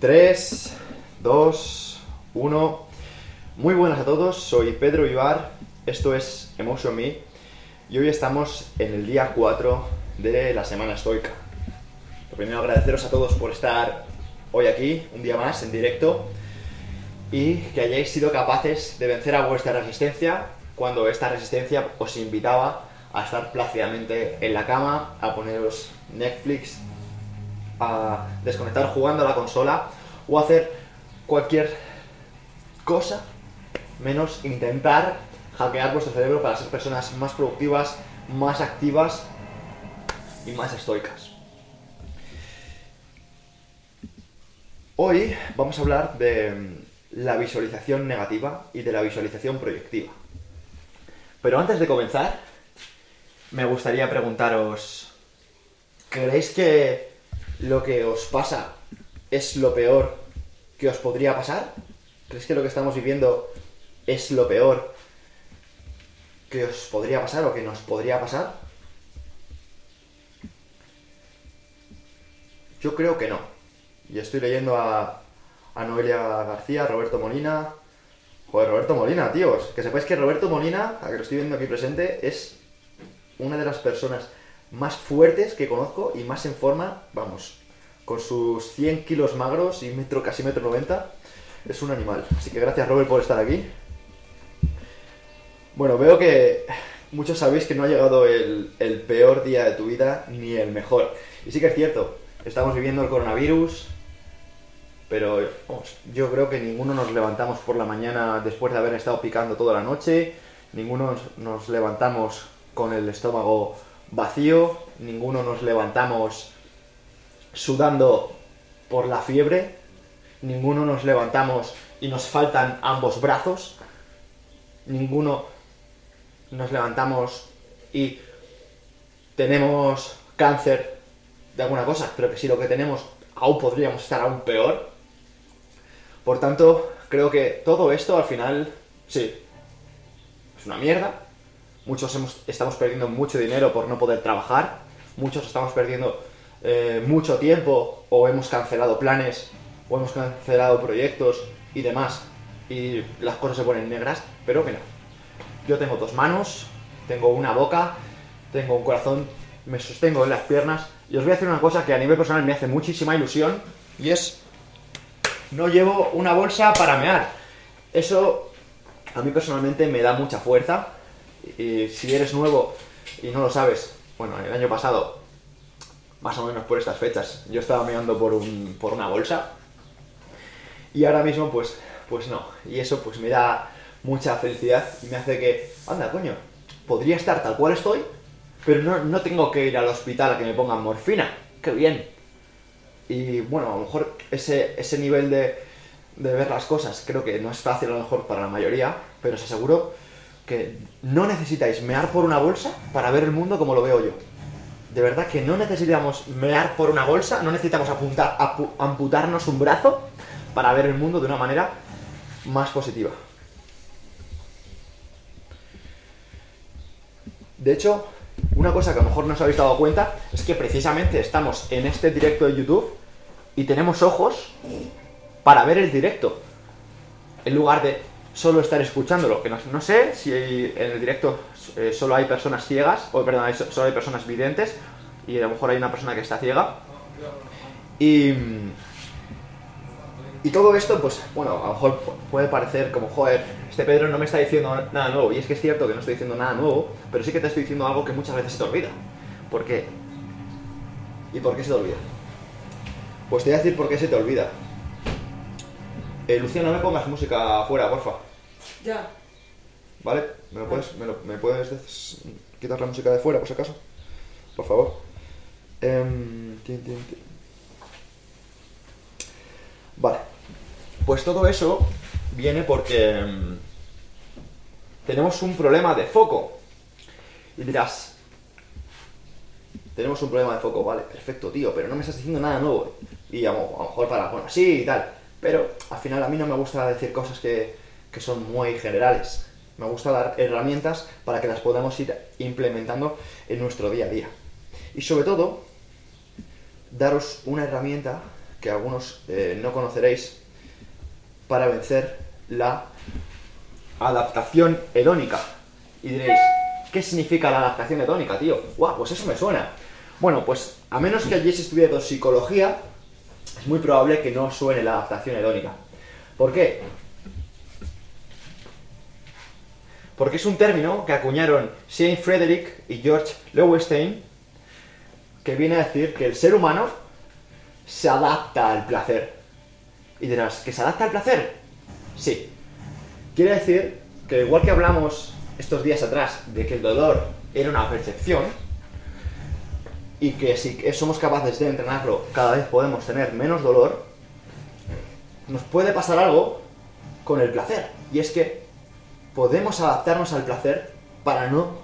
3, 2, 1. Muy buenas a todos, soy Pedro Ibar, esto es Emotion Me y hoy estamos en el día 4 de la semana estoica. Lo primero agradeceros a todos por estar hoy aquí, un día más, en directo y que hayáis sido capaces de vencer a vuestra resistencia cuando esta resistencia os invitaba a estar plácidamente en la cama, a poneros Netflix, desconectar jugando a la consola o hacer cualquier cosa menos intentar hackear vuestro cerebro para ser personas más productivas, más activas y más estoicas. Hoy vamos a hablar de la visualización negativa y de la visualización proyectiva. Pero antes de comenzar, me gustaría preguntaros, ¿creéis que lo que os pasa es lo peor que os podría pasar? ¿Creéis que lo que estamos viviendo es lo peor que os podría pasar o que nos podría pasar? Yo creo que no. Y estoy leyendo a, a Noelia García, Roberto Molina. Joder, Roberto Molina, tíos. Que sepáis que Roberto Molina, a que lo estoy viendo aquí presente, es una de las personas más fuertes que conozco y más en forma, vamos, con sus 100 kilos magros y metro, casi metro 90, es un animal. Así que gracias Robert por estar aquí. Bueno, veo que muchos sabéis que no ha llegado el, peor día de tu vida ni el mejor. Y sí que es cierto, estamos viviendo el coronavirus, pero yo creo que ninguno nos levantamos por la mañana después de haber estado picando toda la noche, ninguno nos levantamos con el estómago vacío, ninguno nos levantamos sudando por la fiebre, ninguno nos levantamos y nos faltan ambos brazos, ninguno nos levantamos y tenemos cáncer de alguna cosa, pero que si lo que tenemos aún podríamos estar aún peor. Por tanto, creo que todo esto al final, sí, es una mierda. Muchos hemos, estamos perdiendo mucho dinero por no poder trabajar. Muchos estamos perdiendo eh, mucho tiempo o hemos cancelado planes o hemos cancelado proyectos y demás. Y las cosas se ponen negras, pero mira, yo tengo dos manos, tengo una boca, tengo un corazón, me sostengo en las piernas y os voy a hacer una cosa que a nivel personal me hace muchísima ilusión y es no llevo una bolsa para mear. Eso a mí personalmente me da mucha fuerza y si eres nuevo y no lo sabes, bueno, el año pasado, más o menos por estas fechas, yo estaba meando por, un, por una bolsa y ahora mismo pues, pues no. Y eso pues me da mucha felicidad y me hace que, anda, coño, podría estar tal cual estoy, pero no, no tengo que ir al hospital a que me pongan morfina. ¡Qué bien! Y bueno, a lo mejor ese, ese nivel de, de ver las cosas creo que no es fácil a lo mejor para la mayoría, pero os aseguro que no necesitáis mear por una bolsa para ver el mundo como lo veo yo. De verdad que no necesitamos mear por una bolsa, no necesitamos apuntar, apu- amputarnos un brazo para ver el mundo de una manera más positiva. De hecho, una cosa que a lo mejor no os habéis dado cuenta es que precisamente estamos en este directo de YouTube y tenemos ojos para ver el directo. En lugar de solo estar escuchándolo. Que no, sé si en el directo eh, solo hay personas ciegas, o perdón, hay- solo hay personas videntes y a lo mejor hay una persona que está ciega. Y, y todo esto, pues, bueno, a lo mejor puede parecer como, joder, este Pedro no me está diciendo nada nuevo. Y es que es cierto que no estoy diciendo nada nuevo, pero sí que te estoy diciendo algo que muchas veces se te olvida. ¿Por qué? ¿Y por qué se te olvida? Pues te voy a decir por qué se te olvida. Eh, Lucía, no me pongas música afuera, porfa. Ya. ¿Vale? ¿Me, lo puedes, me, lo- me puedes des- quitar la música de fuera, por si acaso? Por favor. Em. Vale. Pues todo eso viene porque em, tenemos un problema de foco. Y dirás, tenemos un problema de foco, vale, perfecto, tío, pero no me estás diciendo nada nuevo. Y a lo mejor para, bueno, sí y tal. Pero al final a mí no me gusta decir cosas que, que son muy generales. Me gusta dar herramientas para que las podamos ir implementando en nuestro día a día. Y sobre todo, daros una herramienta que algunos eh, no conoceréis para vencer la adaptación hedónica. Y diréis, ¿qué significa la adaptación hedónica, tío? ¡Guau! Pues eso me suena. Bueno, pues a menos que hayáis estudiado psicología, es muy probable que no suene la adaptación hedónica. ¿Por qué? Porque es un término que acuñaron Saint Frederick y George Lowenstein, que viene a decir que el ser humano se adapta al placer. Y dirás, ¿que se adapta al placer? Sí. Quiere decir que igual que hablamos estos días atrás de que el dolor era una percepción, y que si somos capaces de entrenarlo, cada vez podemos tener menos dolor, nos puede pasar algo con el placer. Y es que podemos adaptarnos al placer para no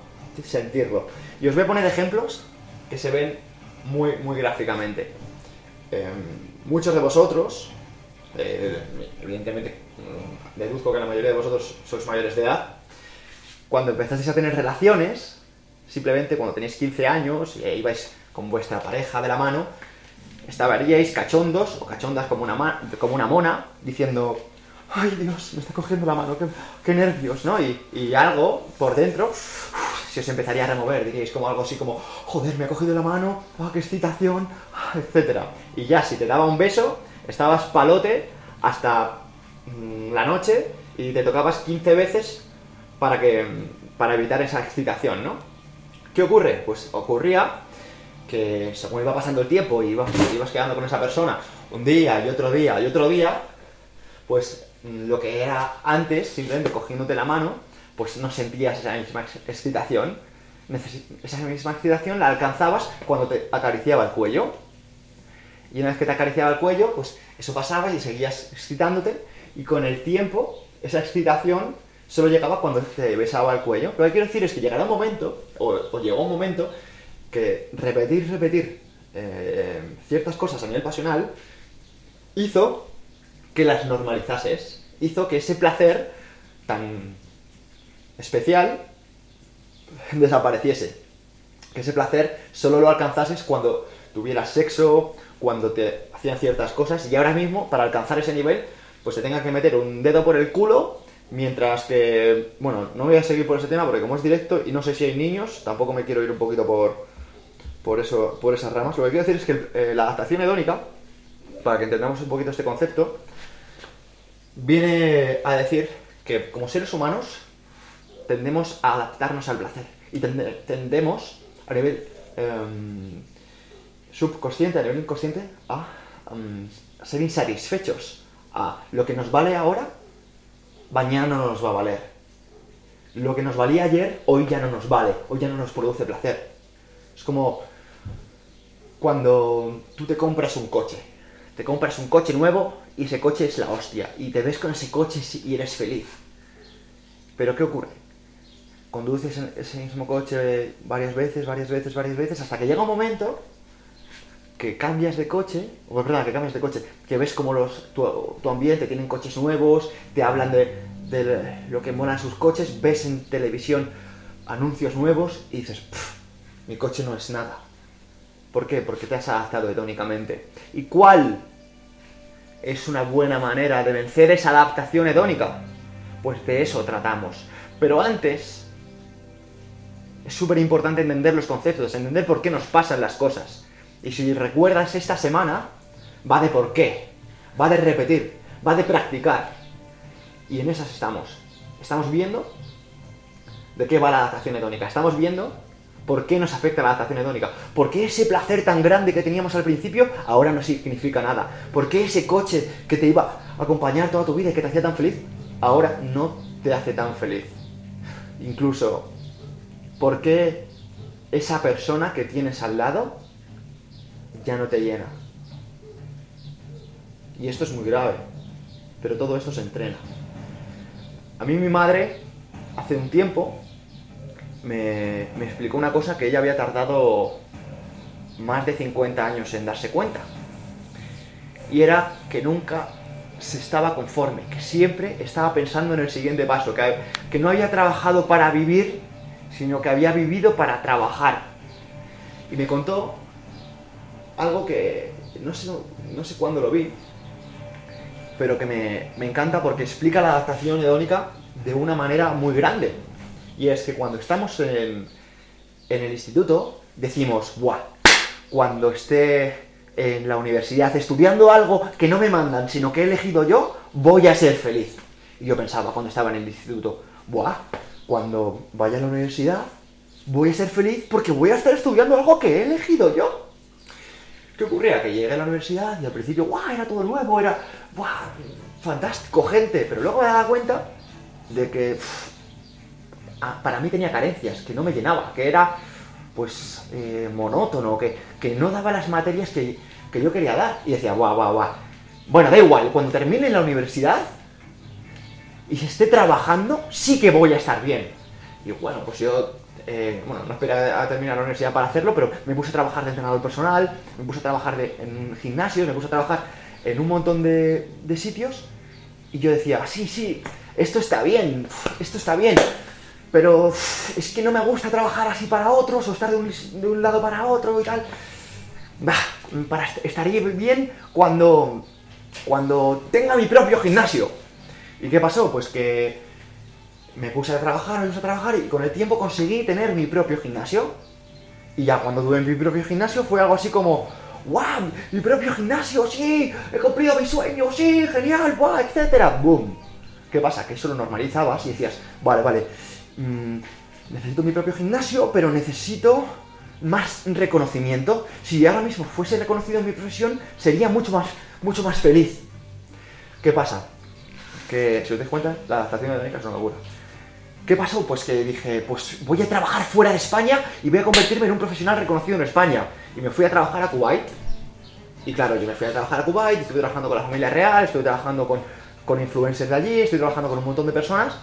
sentirlo. Y os voy a poner ejemplos que se ven muy, muy gráficamente. Em, muchos de vosotros, eh, evidentemente mm, deduzco que la mayoría de vosotros sois mayores de edad, cuando empezasteis a tener relaciones, simplemente cuando tenéis 15 años y ibais con vuestra pareja de la mano, estaríais cachondos o cachondas como una, como una mona, diciendo, ay Dios, me está cogiendo la mano, qué, nervios, ¿no? Y, algo por dentro se os empezaría a remover, diríais como algo así como, joder, me ha cogido la mano, ah, qué excitación, etcétera. Y ya, si te daba un beso, estabas palote hasta mm, la noche y te tocabas 15 veces para, que, para evitar esa excitación, ¿no? ¿Qué ocurre? Pues ocurría que según iba pasando el tiempo y ibas, quedando con esa persona un día y otro día y otro día, pues mm, lo que era antes, simplemente cogiéndote la mano, pues no sentías esa misma excitación. esa misma excitación la alcanzabas cuando te acariciaba el cuello. Y una vez que te acariciaba el cuello, pues eso pasaba y seguías excitándote. Y con el tiempo, esa excitación solo llegaba cuando te besaba el cuello. Lo que quiero decir es que llegará un momento, o, o llegó un momento, que repetir, repetir eh, ciertas cosas a nivel pasional hizo que las normalizases, hizo que ese placer tan especial desapareciese. Que ese placer solo lo alcanzases cuando tuvieras sexo, cuando te hacían ciertas cosas y ahora mismo para alcanzar ese nivel pues te tengas que meter un dedo por el culo mientras que, bueno, no voy a seguir por ese tema porque como es directo y no sé si hay niños, tampoco me quiero ir un poquito por, por, eso, por esas ramas. Lo que quiero decir es que eh, la adaptación hedónica, para que entendamos un poquito este concepto, viene a decir que como seres humanos tendemos a adaptarnos al placer y tendemos a nivel em, subconsciente, a nivel inconsciente, a, em, a ser insatisfechos. A lo que nos vale ahora, mañana no nos va a valer. Lo que nos valía ayer, hoy ya no nos vale, hoy ya no nos produce placer. Es como cuando tú te compras un coche. Te compras un coche nuevo y ese coche es la hostia. Y te ves con ese coche y eres feliz. Pero ¿qué ocurre? Conduces ese mismo coche varias veces, varias veces, varias veces, hasta que llega un momento que cambias de coche, o perdón, que cambias de coche, que ves como los, tu, ambiente tienen coches nuevos, te hablan de, de, lo que molan sus coches, ves en televisión anuncios nuevos y dices, mi coche no es nada. ¿Por qué? Porque te has adaptado hedónicamente. ¿Y cuál es una buena manera de vencer esa adaptación hedónica? Pues de eso tratamos. Pero antes, es súper importante entender los conceptos, entender por qué nos pasan las cosas. Y si recuerdas esta semana, va de por qué, va de repetir, va de practicar. Y en esas estamos. Estamos viendo de qué va la adaptación hedónica. Estamos viendo ¿Por qué nos afecta la adaptación hedónica? ¿Por qué ese placer tan grande que teníamos al principio ahora no significa nada? ¿Por qué ese coche que te iba a acompañar toda tu vida y que te hacía tan feliz ahora no te hace tan feliz? Incluso, ¿por qué esa persona que tienes al lado ya no te llena? Y esto es muy grave, pero todo esto se entrena. A mí mi madre, hace un tiempo, me, explicó una cosa que ella había tardado más de 50 años en darse cuenta. Y era que nunca se estaba conforme, que siempre estaba pensando en el siguiente paso, que, que no había trabajado para vivir, sino que había vivido para trabajar. Y me contó algo que, no sé, no sé cuándo lo vi, pero que me, me encanta porque explica la adaptación hedónica de una manera muy grande. Y es que cuando estamos en, en el instituto, decimos, ¡buah! Cuando esté en la universidad estudiando algo que no me mandan, sino que he elegido yo, voy a ser feliz. Y yo pensaba cuando estaba en el instituto, ¡buah! Cuando vaya a la universidad, voy a ser feliz porque voy a estar estudiando algo que he elegido yo. ¿Qué ocurría? Que llegué a la universidad y al principio, ¡guau! Era todo nuevo, era, ¡guau! Fantástico, gente. Pero luego me daba cuenta de que para mí tenía carencias, que no me llenaba, que era, pues, eh, monótono, que, que, no daba las materias que, que, yo quería dar. Y decía, ¡guau, guau, guau! Bueno, da igual, cuando termine la universidad y esté trabajando, sí que voy a estar bien. Y bueno, pues yo eh, bueno, no esperé a terminar la universidad para hacerlo, pero me puse a trabajar de entrenador personal, me puse a trabajar en gimnasios, me puse a trabajar en un montón de, sitios y yo decía, sí, sí, esto está bien, esto está bien, pero es que no me gusta trabajar así para otros o estar de un, lado para otro y tal. Bah, para estaría bien cuando, cuando tenga mi propio gimnasio. ¿Y qué pasó? Pues que me puse a trabajar, me puse a trabajar y con el tiempo conseguí tener mi propio gimnasio. Y ya cuando tuve mi propio gimnasio fue algo así como, ¡Wow! ¡Mi propio gimnasio! ¡Sí! ¡He cumplido mi sueño! ¡Sí! ¡Genial! ¡Wow! Etcétera. ¡Boom! ¿Qué pasa? Que eso lo normalizabas y decías, vale, vale, mmm, necesito mi propio gimnasio, pero necesito más reconocimiento. Si ahora mismo fuese reconocido en mi profesión, sería mucho más, mucho más feliz. ¿Qué pasa? Que, si os dais cuenta, la adaptación de es una locura. ¿Qué pasó? Pues que dije, pues voy a trabajar fuera de España y voy a convertirme en un profesional reconocido en España. Y me fui a trabajar a Kuwait. Y claro, yo me fui a trabajar a Kuwait, estuve trabajando con la familia real, estuve trabajando con, con influencers de allí, estoy trabajando con un montón de personas.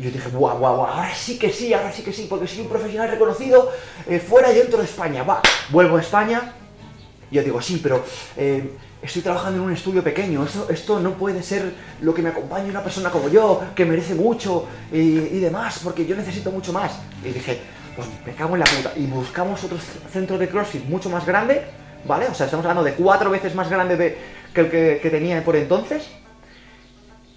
Y yo dije, guau, guau, guau, ahora sí que sí, ahora sí que sí, porque soy un profesional reconocido eh, fuera y dentro de España. Va, vuelvo a España. Y yo digo, sí, pero eh, estoy trabajando en un estudio pequeño, esto, esto no puede ser lo que me acompañe una persona como yo, que merece mucho y, demás, porque yo necesito mucho más. Y dije, pues me cago en la puta. Y buscamos otro centro de CrossFit mucho más grande, ¿vale? O sea, estamos hablando de cuatro veces más grande de, que el que, tenía por entonces.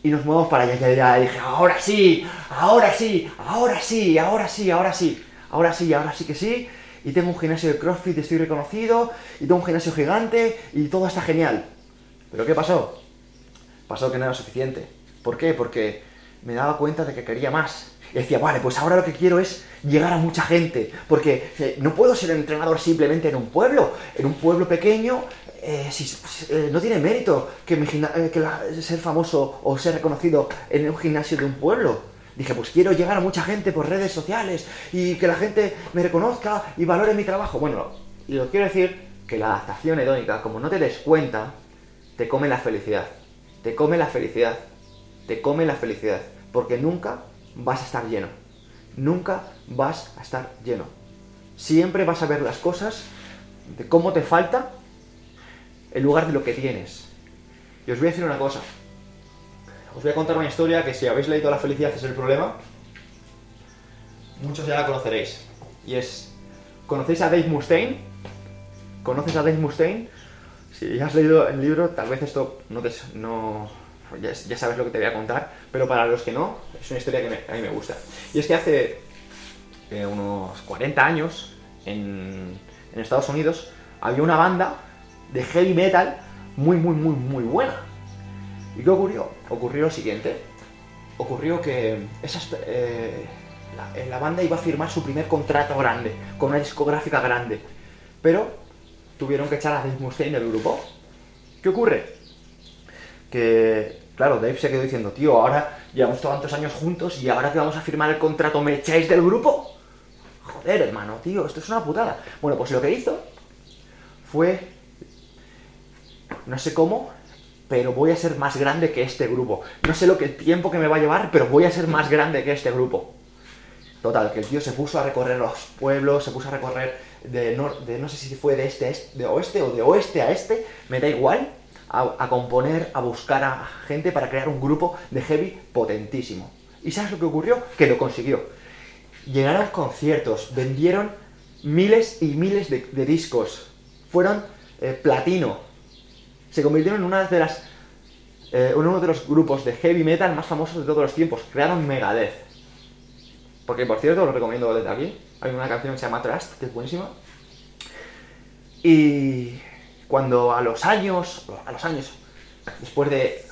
Y nos movemos para allá, y dije, ahora sí, ahora sí, ahora sí, ahora sí, ahora sí, ahora sí, ahora sí que sí y tengo un gimnasio de CrossFit, estoy reconocido, y tengo un gimnasio gigante, y todo está genial. ¿Pero qué pasó? Pasó que no era suficiente. ¿Por qué? Porque me daba cuenta de que quería más. Y decía, vale, pues ahora lo que quiero es llegar a mucha gente, porque eh, no puedo ser entrenador simplemente en un pueblo. En un pueblo pequeño eh, si, eh, no tiene mérito que, que ser famoso o ser reconocido en un gimnasio de un pueblo. Dije, pues quiero llegar a mucha gente por redes sociales y que la gente me reconozca y valore mi trabajo. Bueno, y os quiero decir que la adaptación hedónica, como no te des cuenta, te come la felicidad. Te come la felicidad. Te come la felicidad. Porque nunca vas a estar lleno. Nunca vas a estar lleno. Siempre vas a ver las cosas de cómo te falta en lugar de lo que tienes. Y os voy a decir una cosa os voy a contar una historia que si habéis leído La felicidad es el problema, muchos ya la conoceréis. Y es, ¿conocéis a Dave Mustaine? ¿Conoces a Dave Mustaine? Si has leído el libro, tal vez esto no, te, no ya, sabes lo que te voy a contar, pero para los que no, es una historia que a mí me gusta. Y es que hace eh, unos 40 años, en, Estados Unidos, había una banda de heavy metal muy, muy, muy, muy buena ¿Y qué ocurrió? Ocurrió lo siguiente. Ocurrió que eh, la, banda iba a firmar su primer contrato grande, con una discográfica grande. Pero tuvieron que echar a Dave Mustaine del grupo. ¿Qué ocurre? Que, claro, Dave se quedó diciendo, tío, ahora llevamos tantos años juntos y ahora que vamos a firmar el contrato, ¿me echáis del grupo? Joder, hermano, tío, esto es una putada. Bueno, pues lo que hizo fue, no sé cómo, pero voy a ser más grande que este grupo. No sé lo que el tiempo que me va a llevar, pero voy a ser más grande que este grupo. Total, que el tío se puso a recorrer los pueblos, se puso a recorrer de, de no sé si fue de este, de oeste o de oeste a este, me da igual, a, componer, a buscar a gente para crear un grupo de heavy potentísimo. ¿Y sabes lo que ocurrió? Que lo consiguió. Llegaron conciertos, vendieron miles y miles de, discos, fueron eh, platino, Se convirtieron en una de las, eh, uno de los grupos de heavy metal más famosos de todos los tiempos. Crearon Megadeth. Porque, por cierto, lo recomiendo desde aquí. Hay una canción que se llama Trust, que es buenísima. Y cuando a los años, a los años, después de,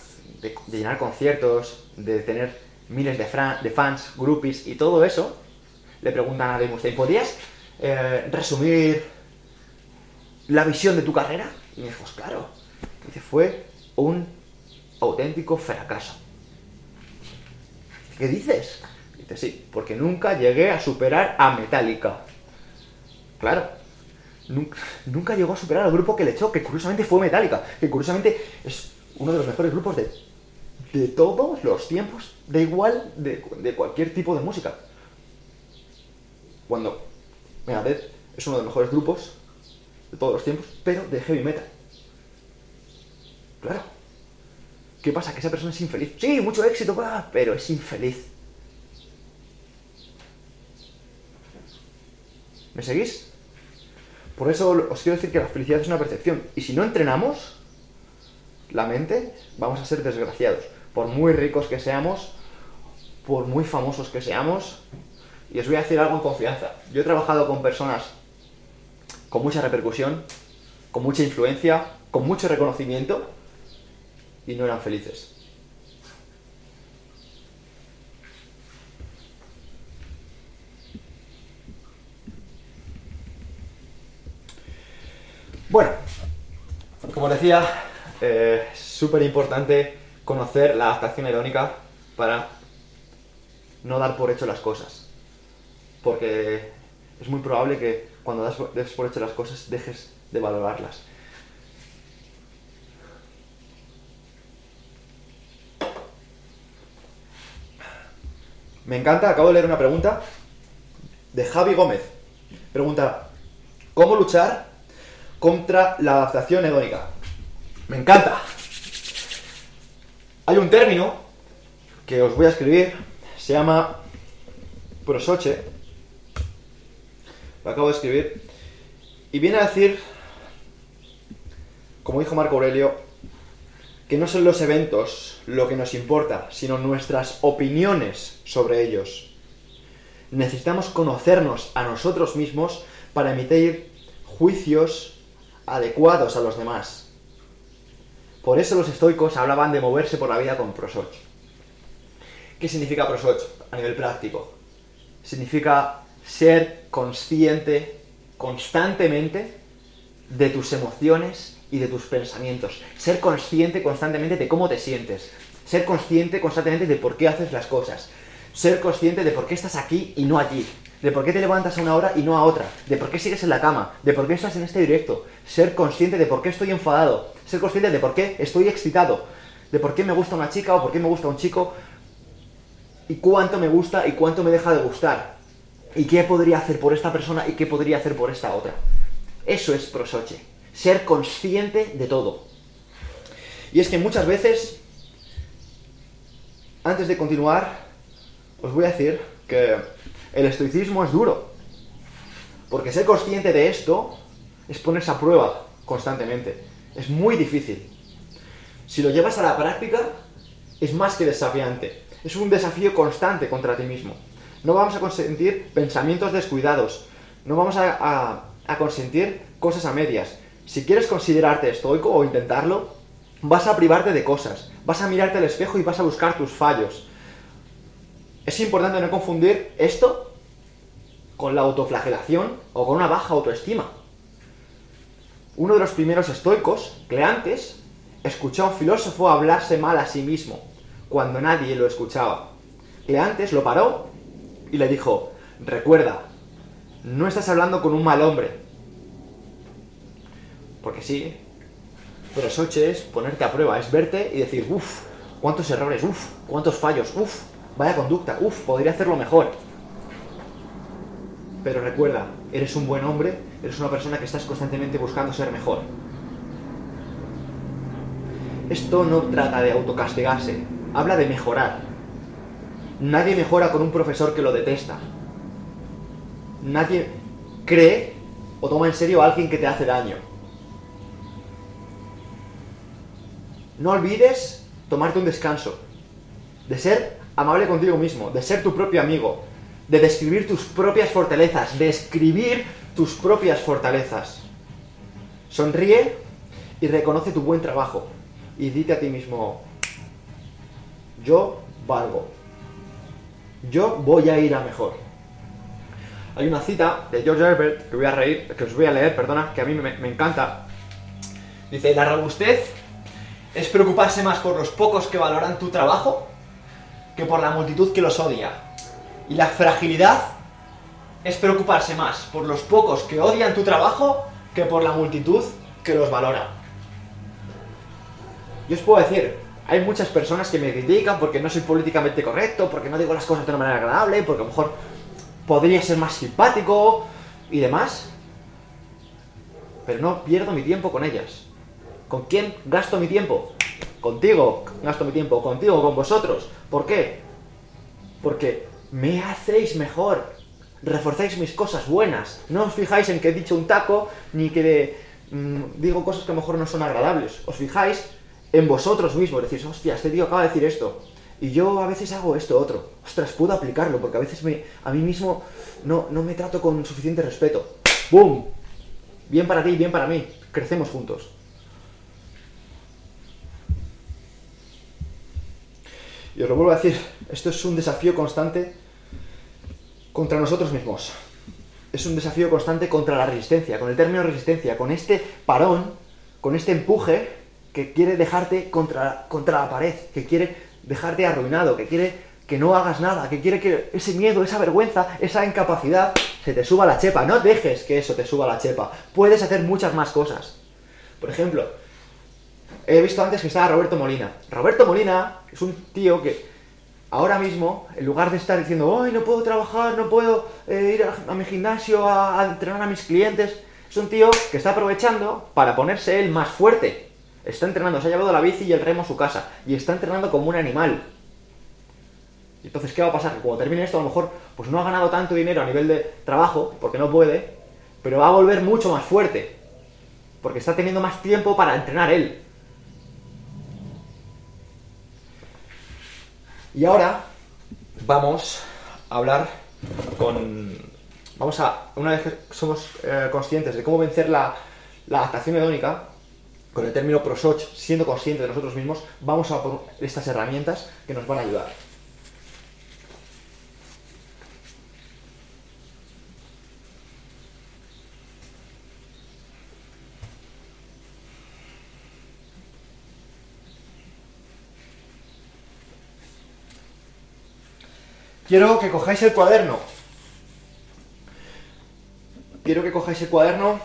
llenar conciertos, de tener miles de, fra- de fans, groupies y todo eso, le preguntan a Dave Mustaine, ¿podrías eh, resumir la visión de tu carrera? Y me dijo, pues claro. Dice, fue un auténtico fracaso. ¿Qué dices? Dice, sí, porque nunca llegué a superar a Metallica. Claro, nunca, llegó a superar al grupo que le echó, que curiosamente fue Metallica, que curiosamente es uno de los mejores grupos de, de todos los tiempos, da igual de, de cualquier tipo de música. Cuando Megadeth es uno de los mejores grupos de todos los tiempos, pero de heavy metal. Claro. ¿Qué pasa? Que esa persona es infeliz. Sí, mucho éxito, pero es infeliz. ¿Me seguís? Por eso os quiero decir que la felicidad es una percepción. Y si no entrenamos la mente, vamos a ser desgraciados. Por muy ricos que seamos, por muy famosos que seamos. Y os voy a decir algo en confianza. Yo he trabajado con personas con mucha repercusión, con mucha influencia, con mucho reconocimiento, y no eran felices. Bueno, como decía, eh, súper importante conocer la adaptación hedónica para no dar por hecho las cosas. Porque es muy probable que cuando das por hecho las cosas dejes de valorarlas. Me encanta, acabo de leer una pregunta de Javi Gómez. Pregunta, ¿cómo luchar contra la adaptación hedónica? Me encanta. Hay un término que os voy a escribir, se llama prosoche. Lo acabo de escribir. Y viene a decir, como dijo Marco Aurelio, que no son los eventos lo que nos importa, sino nuestras opiniones sobre ellos. Necesitamos conocernos a nosotros mismos para emitir juicios adecuados a los demás. Por eso los estoicos hablaban de moverse por la vida con prosoch. ¿Qué significa prosoch a nivel práctico? Significa ser consciente constantemente de tus emociones y de tus pensamientos. Ser consciente constantemente de cómo te sientes. Ser consciente constantemente de por qué haces las cosas. Ser consciente de por qué estás aquí y no allí. De por qué te levantas a una hora y no a otra. De por qué sigues en la cama. De por qué estás en este directo. Ser consciente de por qué estoy enfadado. Ser consciente de por qué estoy excitado. De por qué me gusta una chica o por qué me gusta un chico. Y cuánto me gusta y cuánto me deja de gustar. Y qué podría hacer por esta persona y qué podría hacer por esta otra. Eso es prosoche. Ser consciente de todo. Y es que muchas veces, antes de continuar, os voy a decir que el estoicismo es duro. Porque ser consciente de esto es ponerse a prueba constantemente. Es muy difícil. Si lo llevas a la práctica, es más que desafiante. Es un desafío constante contra ti mismo. No vamos a consentir pensamientos descuidados. No vamos a, a, consentir cosas a medias. Si quieres considerarte estoico o intentarlo, vas a privarte de cosas. Vas a mirarte al espejo y vas a buscar tus fallos. Es importante no confundir esto con la autoflagelación o con una baja autoestima. Uno de los primeros estoicos, Cleantes, escuchó a un filósofo hablarse mal a sí mismo, cuando nadie lo escuchaba. Cleantes lo paró y le dijo, recuerda, no estás hablando con un mal hombre. Porque sí, pero Soche es ponerte a prueba, es verte y decir, uff, cuántos errores, uff, cuántos fallos, uff, vaya conducta, uff, podría hacerlo mejor. Pero recuerda, eres un buen hombre, eres una persona que estás constantemente buscando ser mejor. Esto no trata de autocastigarse, habla de mejorar. Nadie mejora con un profesor que lo detesta. Nadie cree o toma en serio a alguien que te hace daño. no olvides tomarte un descanso, de ser amable contigo mismo, de ser tu propio amigo, de describir tus propias fortalezas, de escribir tus propias fortalezas. Sonríe y reconoce tu buen trabajo y dite a ti mismo, yo valgo, yo voy a ir a mejor. Hay una cita de George Herbert que, voy a reír, que os voy a leer, perdona, que a mí me, me encanta. Dice, la robustez es preocuparse más por los pocos que valoran tu trabajo que por la multitud que los odia. Y la fragilidad es preocuparse más por los pocos que odian tu trabajo que por la multitud que los valora. Yo os puedo decir, hay muchas personas que me critican porque no soy políticamente correcto, porque no digo las cosas de una manera agradable, porque a lo mejor podría ser más simpático y demás. Pero no pierdo mi tiempo con ellas. ¿Con quién gasto mi tiempo? Contigo gasto mi tiempo, contigo, con vosotros. ¿Por qué? Porque me hacéis mejor. Reforzáis mis cosas buenas. No os fijáis en que he dicho un taco, ni que mm, digo cosas que a lo mejor no son agradables. Os fijáis en vosotros mismos. Decís, hostia, este tío acaba de decir esto. Y yo a veces hago esto otro. Ostras, puedo aplicarlo, porque a veces me, a mí mismo no, no me trato con suficiente respeto. ¡Bum! Bien para ti, bien para mí. Crecemos juntos. Y os lo vuelvo a decir, esto es un desafío constante contra nosotros mismos. Es un desafío constante contra la resistencia, con el término resistencia, con este parón, con este empuje que quiere dejarte contra, contra la pared, que quiere dejarte arruinado, que quiere que no hagas nada, que quiere que ese miedo, esa vergüenza, esa incapacidad se te suba la chepa. No dejes que eso te suba la chepa. Puedes hacer muchas más cosas. Por ejemplo, he visto antes que estaba Roberto Molina. Roberto Molina es un tío que ahora mismo, en lugar de estar diciendo, ¡ay, no puedo trabajar, no puedo eh, ir a, mi gimnasio a, entrenar a mis clientes! Es un tío que está aprovechando para ponerse él más fuerte. Está entrenando, se ha llevado la bici y el remo a su casa. Y está entrenando como un animal. Entonces, ¿qué va a pasar? Que cuando termine esto, a lo mejor, pues no ha ganado tanto dinero a nivel de trabajo, porque no puede, pero va a volver mucho más fuerte. Porque está teniendo más tiempo para entrenar él. Y ahora vamos a hablar con... Vamos a, una vez que somos eh, conscientes de cómo vencer la, la adaptación hedónica, con el término ProSoch, siendo conscientes de nosotros mismos, vamos a por estas herramientas que nos van a ayudar. Quiero que cojáis el cuaderno. Quiero que cojáis el cuaderno.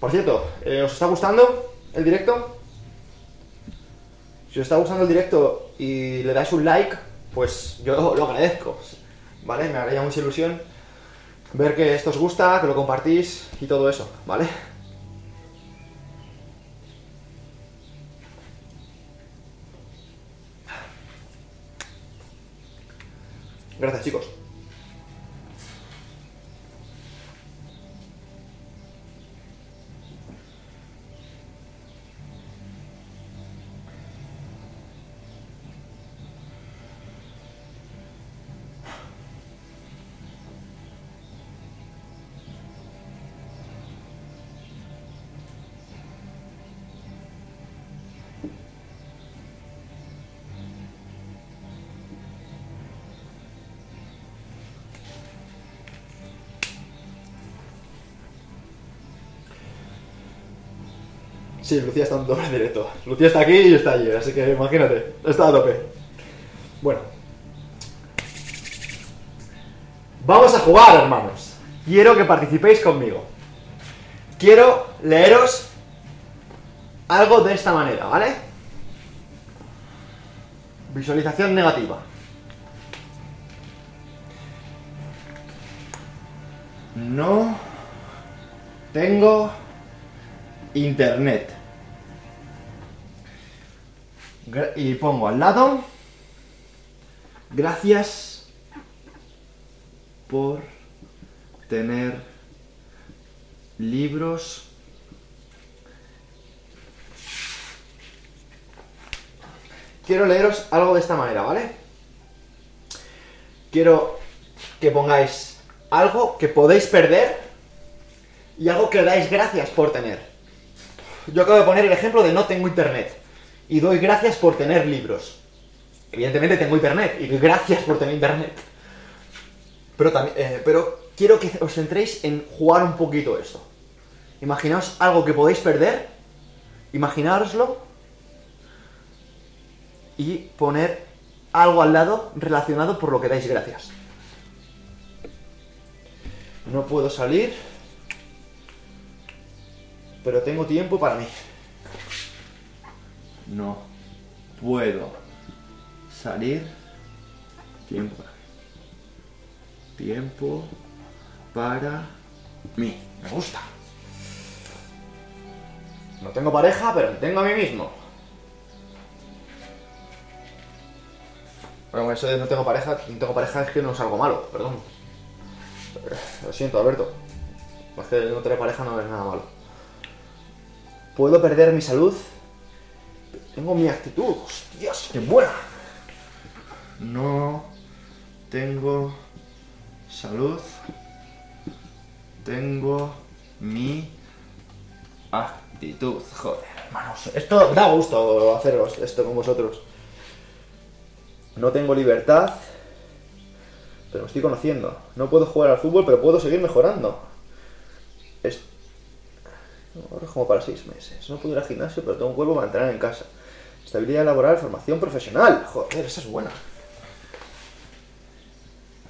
Por cierto, eh, ¿os está gustando el directo? Si os está gustando el directo y le dais un like, pues yo lo agradezco. ¿Vale? Me haría mucha ilusión ver que esto os gusta, que lo compartís y todo eso, ¿vale? Gracias, chicos. Sí, Lucía está en doble directo. Lucía está aquí y está allí, así que imagínate, está a tope. Bueno. Vamos a jugar, hermanos. Quiero que participéis conmigo. Quiero leeros algo de esta manera, ¿vale? Visualización negativa. No tengo internet y pongo al lado, gracias por tener libros quiero leeros algo de esta manera, ¿vale? Quiero que pongáis algo que podéis perder y algo que dais gracias por tener. Yo acabo de poner el ejemplo de no tengo internet y doy gracias por tener libros. Evidentemente tengo internet y gracias por tener internet. Eh, pero quiero que os centréis en jugar un poquito esto. Imaginaos algo que podéis perder, imaginároslo y poner algo al lado relacionado por lo que dais gracias. No puedo salir, pero tengo tiempo para mí. No puedo salir. Tiempo. Tiempo para mí. Me gusta. No tengo pareja, pero me tengo a mí mismo. Bueno, eso de no tengo pareja, no tengo pareja es que no es algo malo, perdón. Lo siento, Alberto. Es que no tener pareja no es nada malo. Puedo perder mi salud. Tengo mi actitud. Dios, qué buena. No tengo salud. Tengo mi actitud. Joder, hermanos. Esto da gusto haceros esto con vosotros. No tengo libertad, pero me estoy conociendo. No puedo jugar al fútbol, pero puedo seguir mejorando. Es... Ahora es como para seis meses. No puedo ir al gimnasio, pero tengo un cuerpo para entrenar en casa. Estabilidad laboral, formación profesional. Joder, esa es buena.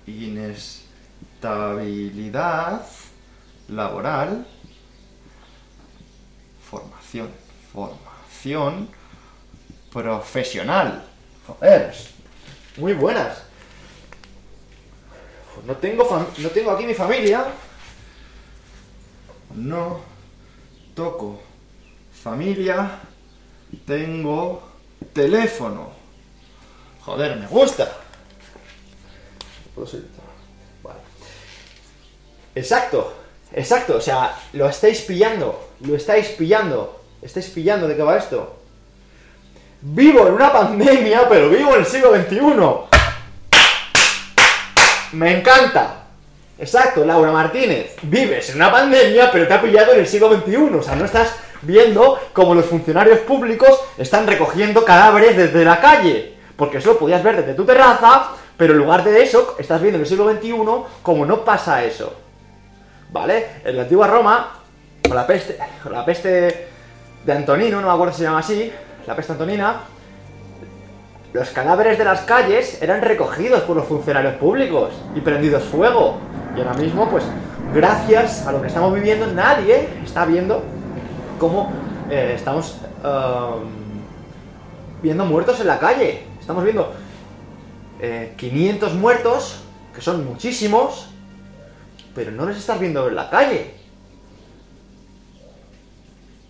Inestabilidad laboral. Formación. Formación profesional. Joder, muy buenas. Pues no tengo, no tengo aquí mi familia. No toco familia. Tengo teléfono. Joder, me gusta. Vale. Exacto, exacto. O sea, lo estáis pillando. Lo estáis pillando. Estáis pillando de qué va esto. Vivo en una pandemia, pero vivo en el siglo XXI. Me encanta. Exacto, Laura Martínez. Vives en una pandemia, pero te ha pillado en el siglo XXI. O sea, no estás viendo cómo los funcionarios públicos están recogiendo cadáveres desde la calle. Porque eso podías ver desde tu terraza, pero en lugar de eso, estás viendo en el siglo XXI como no pasa eso. ¿Vale? En la antigua Roma, con la peste, con la peste de Antonino, no me acuerdo si se llama así, la peste antonina, los cadáveres de las calles eran recogidos por los funcionarios públicos y prendidos fuego. Y ahora mismo, pues, gracias a lo que estamos viviendo, nadie está viendo cómo eh, estamos um, viendo muertos en la calle. Estamos viendo 500 eh, muertos, que son muchísimos, pero no los estás viendo en la calle.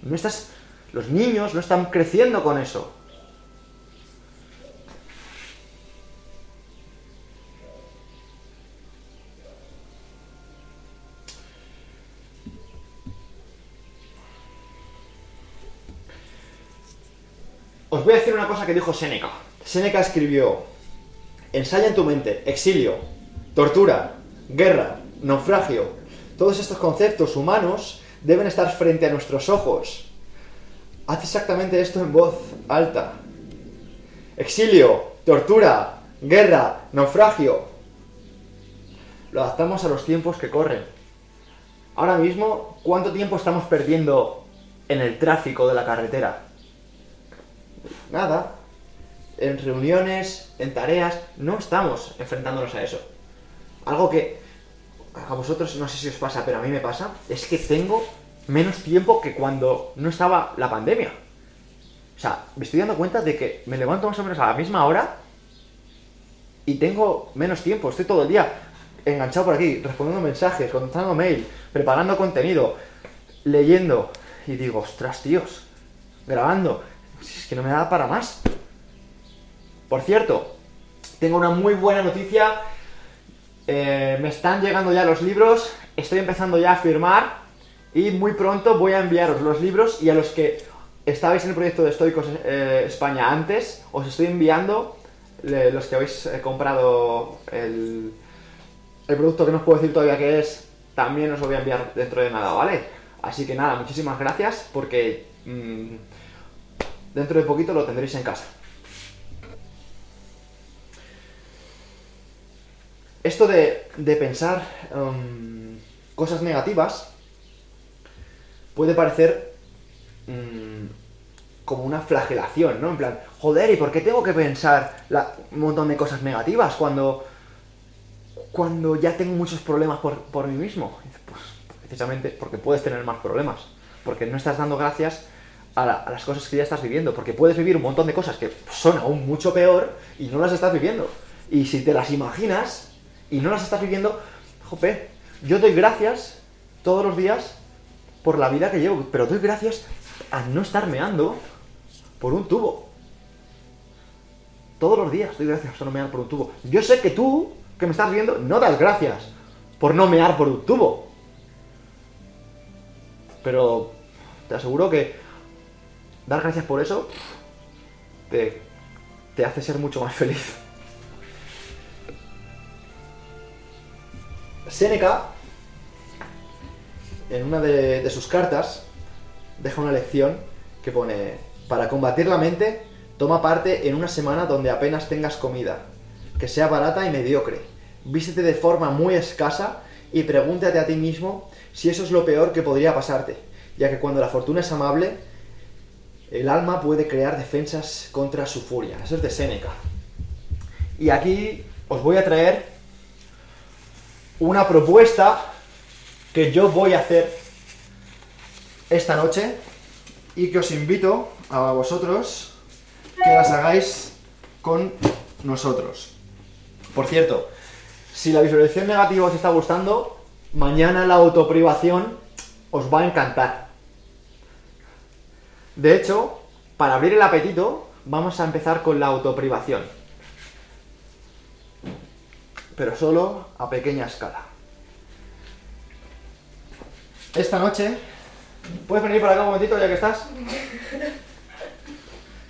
No estás los niños no están creciendo con eso. Voy a decir una cosa que dijo Séneca. Séneca escribió, ensaya en tu mente, exilio, tortura, guerra, naufragio. Todos estos conceptos humanos deben estar frente a nuestros ojos Haz exactamente esto en voz alta. Exilio, tortura, guerra, naufragio. Lo adaptamos a los tiempos que corren. Ahora mismo, ¿cuánto tiempo estamos perdiendo en el tráfico de la carretera? Nada. En reuniones, en tareas, no estamos enfrentándonos a eso. Algo que a vosotros no sé si os pasa, pero a mí me pasa, es que tengo menos tiempo que cuando no estaba la pandemia. O sea, me estoy dando cuenta de que me levanto más o menos a la misma hora y tengo menos tiempo. Estoy todo el día enganchado por aquí, respondiendo mensajes, contestando mail, preparando contenido, leyendo. Y digo, ostras, tíos, grabando. Si es que no me da para más. Por cierto, tengo una muy buena noticia. Eh, me están llegando ya los libros. Estoy empezando ya a firmar y muy pronto voy a enviaros los libros y a los que estabais en el proyecto de Estoicos eh, España antes, os estoy enviando los que habéis eh, comprado el, el producto que no os puedo decir todavía qué es, también os lo voy a enviar dentro de nada, ¿vale? Así que nada, muchísimas gracias porque mm, dentro de poquito lo tendréis en casa. Esto de, de pensar um, cosas negativas puede parecer mm, como una flagelación, ¿no? En plan, joder, ¿y por qué tengo que pensar la- un montón de cosas negativas cuando, cuando ya tengo muchos problemas por, por mí mismo? Pues precisamente porque puedes tener más problemas, porque no estás dando gracias a, la- a las cosas que ya estás viviendo, porque puedes vivir un montón de cosas que son aún mucho peor y no las estás viviendo. Y si te las imaginas y no las estás viviendo, jope, yo doy gracias todos los días por la vida que llevo, pero doy gracias a no estar meando por un tubo. Todos los días doy gracias a no mear por un tubo. Yo sé que tú, que me estás viendo, no das gracias por no mear por un tubo. Pero te aseguro que dar gracias por eso te, te hace ser mucho más feliz. Séneca, en una de, de sus cartas, deja una lección que pone, para combatir la mente, toma parte en una semana donde apenas tengas comida, que sea barata y mediocre, vístete de forma muy escasa y pregúntate a ti mismo si eso es lo peor que podría pasarte, ya que cuando la fortuna es amable, el alma puede crear defensas contra su furia. Eso es de Séneca. Y aquí os voy a traer una propuesta que yo voy a hacer esta noche y que os invito a vosotros que las hagáis con nosotros. Por cierto, si la visualización negativa os está gustando, mañana la autoprivación os va a encantar. De hecho, para abrir el apetito, vamos a empezar con la autoprivación. Pero solo a pequeña escala. Esta noche, ¿puedes venir para acá un momentito ya que estás?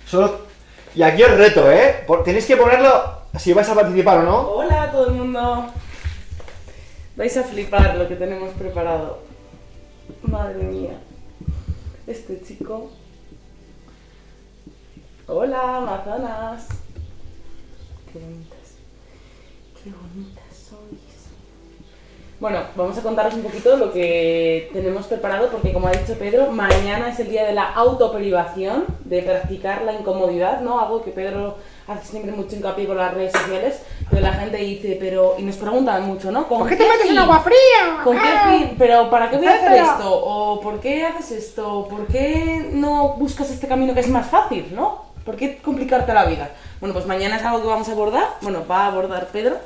Solo... Y aquí os reto, ¿eh? Tenéis que ponerlo si vais a participar o no. Hola a todo el mundo. Vais a flipar lo que tenemos preparado. Madre mía. Este chico. Hola, Amazonas. Qué bonitas. Qué bonitas sois. Bueno, vamos a contaros un poquito lo que tenemos preparado porque como ha dicho Pedro, mañana es el día de la autoprivación, de practicar la incomodidad, ¿no? Algo que Pedro hace siempre mucho hincapié con las redes sociales, pero la gente dice, pero... Y nos preguntan mucho, ¿no? ¿Con ¿Por qué te metes en agua fría? ¿Con qué fin? ¿Pero para qué voy a hacer esto? ¿O por qué haces esto? ¿Por qué no buscas este camino que es más fácil, no? ¿Por qué complicarte la vida? Bueno, pues mañana es algo que vamos a abordar. Bueno, va a abordar Pedro.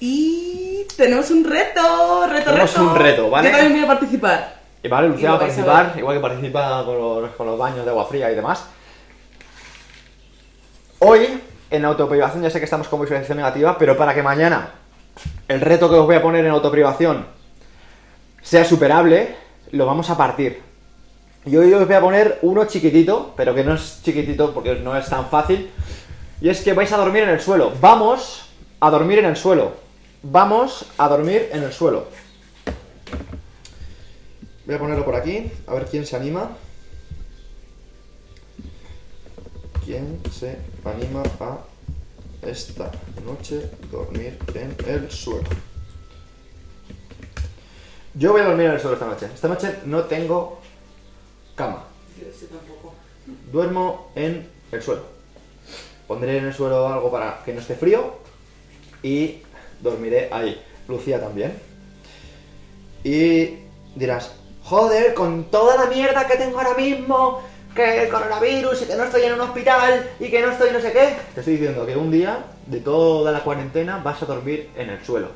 Y tenemos un reto, reto, Tenemos reto. un reto, ¿vale? Yo también voy a participar. Y vale, Lucía va a participar, igual que participa con los, con los baños de agua fría y demás. Hoy, en autoprivación, ya sé que estamos con visualización negativa, pero para que mañana el reto que os voy a poner en autoprivación sea superable, lo vamos a partir. Y hoy os voy a poner uno chiquitito, pero que no es chiquitito porque no es tan fácil. Y es que vais a dormir en el suelo. Vamos a dormir en el suelo. Vamos a dormir en el suelo. Voy a ponerlo por aquí, a ver quién se anima. ¿Quién se anima a esta noche dormir en el suelo? Yo voy a dormir en el suelo esta noche. Esta noche no tengo cama. Yo ese tampoco. Duermo en el suelo. Pondré en el suelo algo para que no esté frío y dormiré ahí. Lucía también. Y dirás, joder, con toda la mierda que tengo ahora mismo, que el coronavirus y que no estoy en un hospital y que no estoy no sé qué. Te estoy diciendo que un día de toda la cuarentena vas a dormir en el suelo.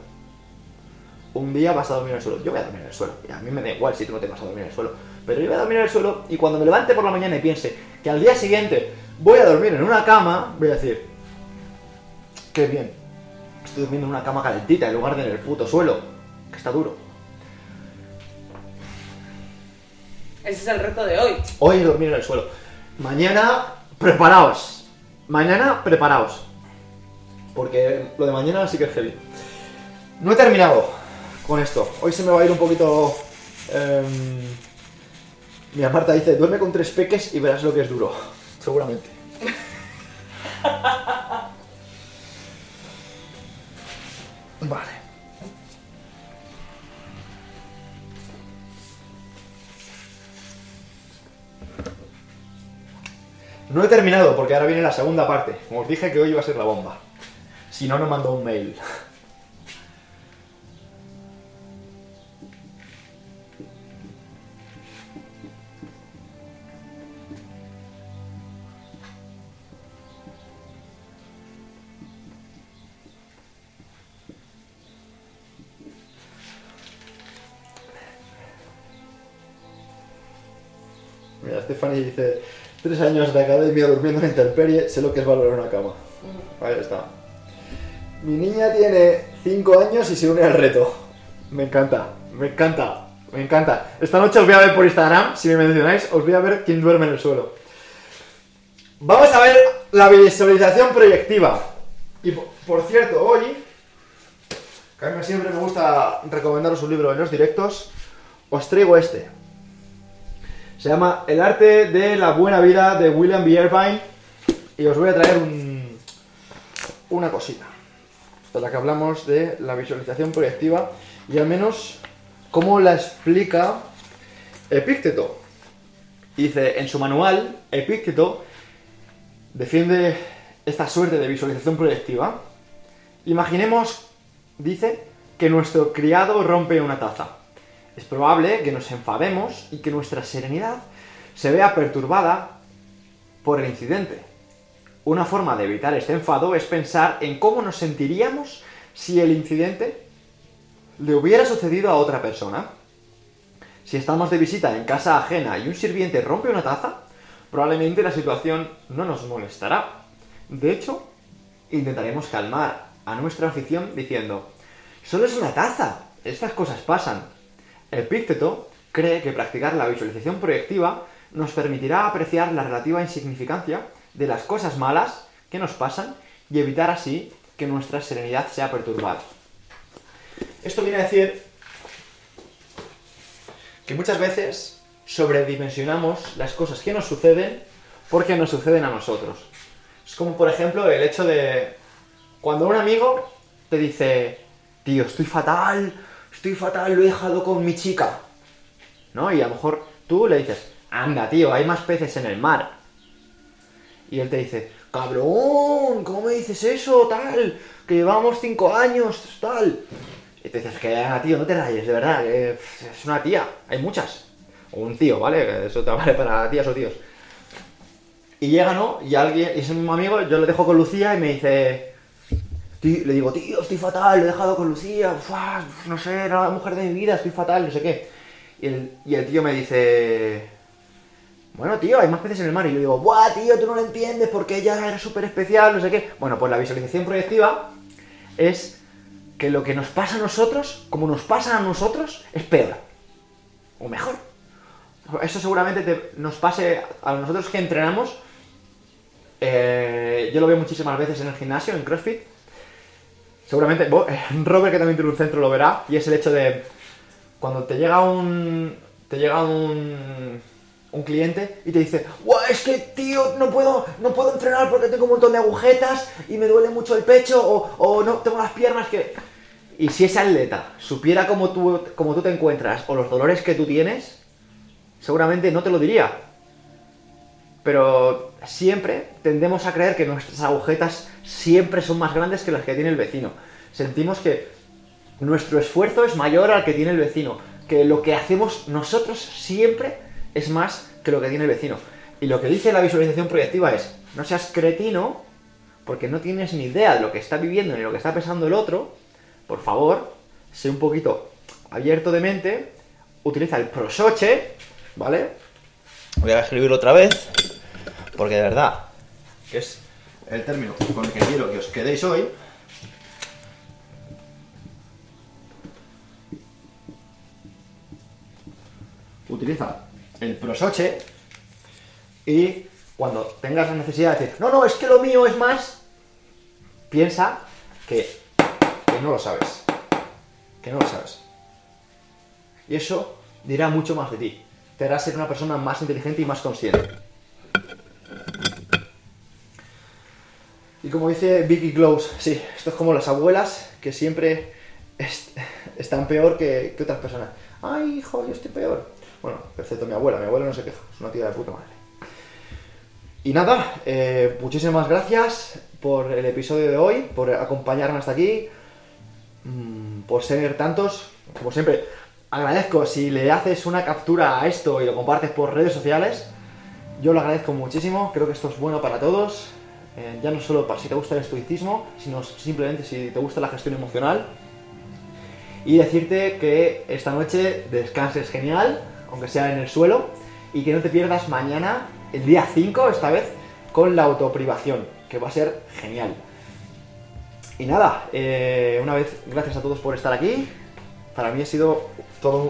Un día vas a dormir en el suelo. Yo voy a dormir en el suelo. Y a mí me da igual si tú no te vas a dormir en el suelo. Pero yo voy a dormir en el suelo y cuando me levante por la mañana y piense que al día siguiente voy a dormir en una cama, voy a decir, qué bien. Estoy durmiendo en una cama calentita en lugar de en el puto suelo, que está duro. Ese es el reto de hoy. Hoy dormir en el suelo. Mañana, preparaos. Mañana, preparaos. Porque lo de mañana sí que es heavy. No he terminado con esto. Hoy se me va a ir un poquito... em, Mira, Marta dice, duerme con tres peques y verás lo que es duro. Seguramente. Vale. No he terminado porque ahora viene la segunda parte. Como os dije que hoy iba a ser la bomba. Si no, no mando un mail. Stephanie dice, tres años de academia durmiendo en intemperie, sé lo que es valorar una cama. Ahí está. Mi niña tiene 5 años y se une al reto. Me encanta, me encanta, me encanta. Esta noche os voy a ver por Instagram, si me mencionáis, os voy a ver quién duerme en el suelo. Vamos a ver la visualización proyectiva. Y por cierto, hoy, que a mí siempre me gusta recomendaros un libro en los directos, os traigo este. Se llama El arte de la buena vida de William B. Irvine. Y os voy a traer un- una cosita. De la que hablamos de la visualización proyectiva. Y al menos cómo la explica Epícteto. Dice, en su manual, Epícteto defiende esta suerte de visualización proyectiva. Imaginemos, dice, que nuestro criado rompe una taza. Es probable que nos enfademos y que nuestra serenidad se vea perturbada por el incidente. Una forma de evitar este enfado es pensar en cómo nos sentiríamos si el incidente le hubiera sucedido a otra persona. Si estamos de visita en casa ajena y un sirviente rompe una taza, probablemente la situación no nos molestará. De hecho, intentaremos calmar a nuestra afición diciendo, solo es una taza, estas cosas pasan. Epícteto cree que practicar la visualización proyectiva nos permitirá apreciar la relativa insignificancia de las cosas malas que nos pasan y evitar así que nuestra serenidad sea perturbada. Esto viene a decir que muchas veces sobredimensionamos las cosas que nos suceden porque nos suceden a nosotros. Es como, por ejemplo, el hecho de cuando un amigo te dice, tío, estoy fatal, estoy fatal, lo he dejado con mi chica. ¿No? Y a lo mejor tú le dices, anda, tío, hay más peces en el mar. Y él te dice, cabrón, ¿cómo me dices eso, tal? Que llevamos cinco años, tal. Y te dices, que ah, tío, no te rayes, de verdad, es una tía, hay muchas. O un tío, ¿vale? Eso te vale para tías o tíos. Y llega, ¿no? Y alguien, y ese mismo amigo, yo lo dejo con Lucía y me dice, Le digo, tío, estoy fatal, lo he dejado con Lucía, no sé, era la mujer de mi vida, estoy fatal, no sé qué. Y el, tío me dice, bueno, tío, hay más peces en el mar. Y yo digo, ¡buah, tío, tú no lo entiendes porque ella era súper especial, no sé qué! Bueno, pues la visualización proyectiva es que lo que nos pasa a nosotros, como nos pasa a nosotros, es peor. O mejor. Eso seguramente te- nos pase a nosotros que entrenamos. eh, yo lo veo muchísimas veces en el gimnasio, en CrossFit. Seguramente, bo- Robert, que también tiene un centro, lo verá. Y es el hecho de cuando te llega un. Te llega un. Un cliente y te dice, ¡Guau, es que tío, no puedo, no puedo entrenar porque tengo un montón de agujetas y me duele mucho el pecho o, o no tengo las piernas que. Y si ese atleta supiera cómo tú, cómo tú te encuentras o los dolores que tú tienes, seguramente no te lo diría. Pero siempre tendemos a creer que nuestras agujetas siempre son más grandes que las que tiene el vecino. Sentimos que nuestro esfuerzo es mayor al que tiene el vecino. Que lo que hacemos nosotros siempre es más que lo que tiene el vecino. Y lo que dice la visualización proyectiva es, no seas cretino, porque no tienes ni idea de lo que está viviendo ni lo que está pensando el otro. Por favor, sé un poquito abierto de mente, utiliza el prosoche, ¿vale? Voy a escribirlo otra vez, porque de verdad, que es el término con el que quiero que os quedéis hoy. Utiliza el prosoche y cuando tengas la necesidad de decir, no, no, es que lo mío es más, piensa que, que no lo sabes. Que no lo sabes. Y eso dirá mucho más de ti. Te hará ser una persona más inteligente y más consciente. Y como dice Vicky Close, sí, esto es como las abuelas que siempre est- están peor que, que otras personas. Ay, hijo, yo estoy peor. Bueno, excepto mi abuela, mi abuela no se queja, es una tía de puta madre. Y nada, eh, muchísimas gracias por el episodio de hoy, por acompañarme hasta aquí, mm, por ser tantos. Como siempre, agradezco si le haces una captura a esto y lo compartes por redes sociales. Yo lo agradezco muchísimo, creo que esto es bueno para todos. Eh, ya no solo para si te gusta el estoicismo, sino simplemente si te gusta la gestión emocional. Y decirte que esta noche descanses genial, aunque sea en el suelo, y que no te pierdas mañana, el día 5, esta vez, con la autoprivación, que va a ser genial. Y nada, eh, una vez, gracias a todos por estar aquí. Para mí ha sido todo